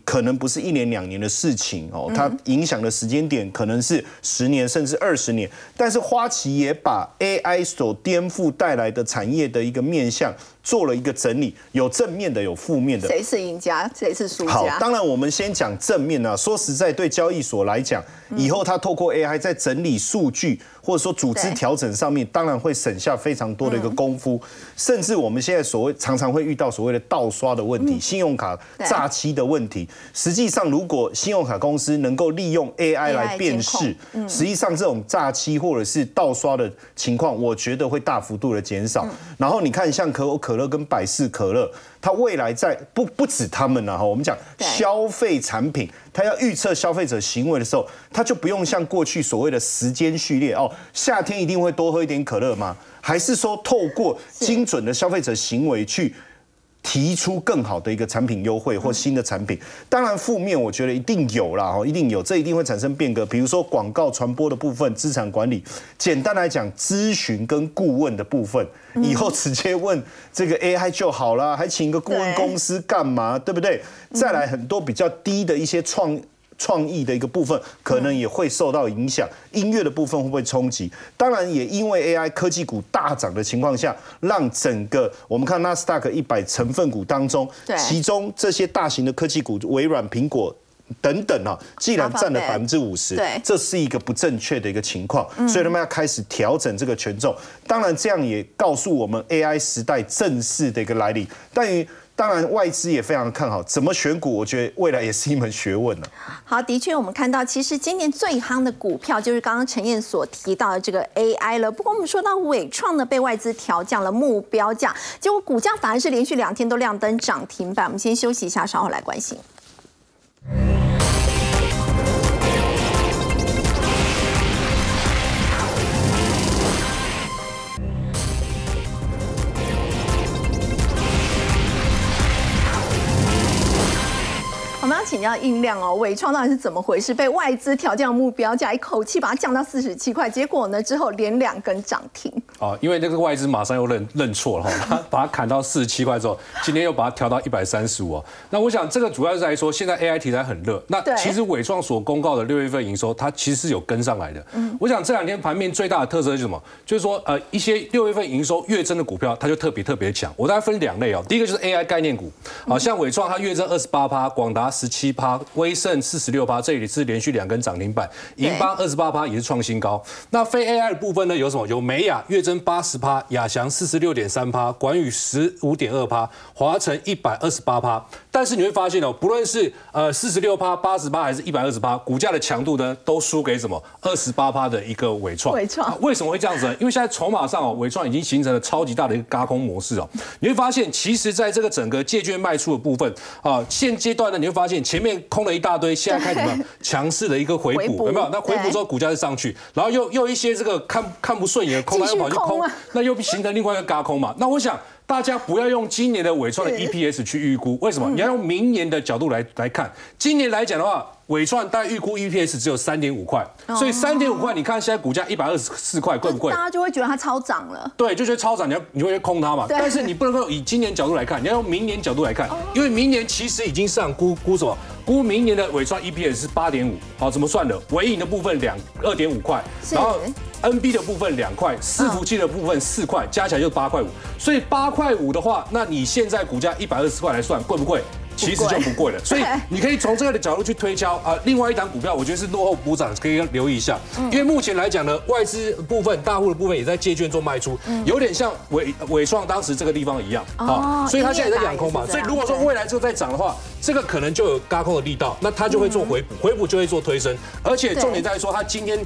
可能不是一年两年的事情哦，它影响的时间点可能是十年甚至二十年。但是花旗也把 AI 所颠覆带来的产业的一个面向。做了一个整理，有正面的，有负面的。谁是赢家，谁是输家？好，当然我们先讲正面啊。说实在，对交易所来讲，以后它透过 AI 在整理数据，或者说组织调整上面，当然会省下非常多的一个功夫。甚至我们现在所谓常常会遇到所谓的盗刷的问题、信用卡诈欺的问题。实际上，如果信用卡公司能够利用 AI 来辨识，实际上这种诈欺或者是盗刷的情况，我觉得会大幅度的减少。然后你看，像可口可可乐跟百事可乐，它未来在不不止他们了哈。我们讲消费产品，它要预测消费者行为的时候，它就不用像过去所谓的时间序列哦，夏天一定会多喝一点可乐吗？还是说透过精准的消费者行为去？提出更好的一个产品优惠或新的产品，当然负面我觉得一定有啦，哈，一定有，这一定会产生变革。比如说广告传播的部分，资产管理，简单来讲，咨询跟顾问的部分，以后直接问这个 AI 就好了，还请一个顾问公司干嘛？对不对？再来很多比较低的一些创。创意的一个部分可能也会受到影响，音乐的部分会不会冲击？当然也因为 AI 科技股大涨的情况下，让整个我们看纳斯达克一百成分股当中，其中这些大型的科技股，微软、苹果等等啊，既然占了百分之五十，这是一个不正确的一个情况，所以他们要开始调整这个权重。当然，这样也告诉我们 AI 时代正式的一个来临。但于当然，外资也非常看好，怎么选股，我觉得未来也是一门学问呢。好，的确，我们看到，其实今年最夯的股票就是刚刚陈燕所提到的这个 AI 了。不过，我们说到伟创呢，被外资调降了目标价，结果股价反而是连续两天都亮灯涨停板。我们先休息一下，稍后来关心。请教印量哦，伟创到底是怎么回事？被外资调降目标价，一口气把它降到四十七块，结果呢之后连两根涨停。哦，因为那个外资马上又认认错了哈，他 把它砍到四十七块之后，今天又把它调到一百三十五哦。那我想这个主要是来说，现在 AI 题材很热。那其实伟创所公告的六月份营收，它其实是有跟上来的。嗯，我想这两天盘面最大的特色是什么？就是说呃一些六月份营收月增的股票，它就特别特别强。我大概分两类哦，第一个就是 AI 概念股，好像伟创它月增二十八趴，广达。十七趴，威盛四十六趴，这里是连续两根涨停板，银邦二十八趴也是创新高。那非 AI 的部分呢？有什么？有美雅月增八十趴，亚翔四十六点三趴，管宇十五点二趴，华晨一百二十八趴。但是你会发现哦，不论是呃四十六趴、八十八还是一百二十八，股价的强度呢，都输给什么？二十八趴的一个伟创。伟创为什么会这样子呢？因为现在筹码上哦，伟创已经形成了超级大的一个轧空模式哦。你会发现，其实在这个整个借券卖出的部分啊，现阶段呢，你会发现前面空了一大堆，现在开始什么 强势的一个回补，有没有？那回补之后股价就上去，然后又又一些这个看看不顺眼的空单又跑去空，那又形成另外一个嘎空嘛。那我想。大家不要用今年的伟创的 EPS 去预估，为什么？你要用明年的角度来来看。今年来讲的话，伟创大概预估 EPS 只有三点五块，所以三点五块，你看现在股价一百二十四块，贵不贵？大家就会觉得它超涨了。对，就觉得超涨，你要你会空它嘛？但是你不能够以今年角度来看，你要用明年角度来看，因为明年其实已经上估估什么？估明年的伟创 EPS 是八点五，好，怎么算的？尾影的部分两二点五块，然后。NB 的部分两块，伺服器的部分四块，加起来就八块五。所以八块五的话，那你现在股价一百二十块来算，贵不贵？其实就不贵了。所以 你可以从这个的角度去推敲啊。另外一档股票，我觉得是落后补涨，可以留意一下。因为目前来讲呢，外资部分、大户的部分也在借券做卖出，有点像伟伟创当时这个地方一样啊。所以它现在也在养空嘛。所以如果说未来这个再涨的话，这个可能就有高空的力道，那它就会做回补，回补就会做推升。而且重点在于说，它今天。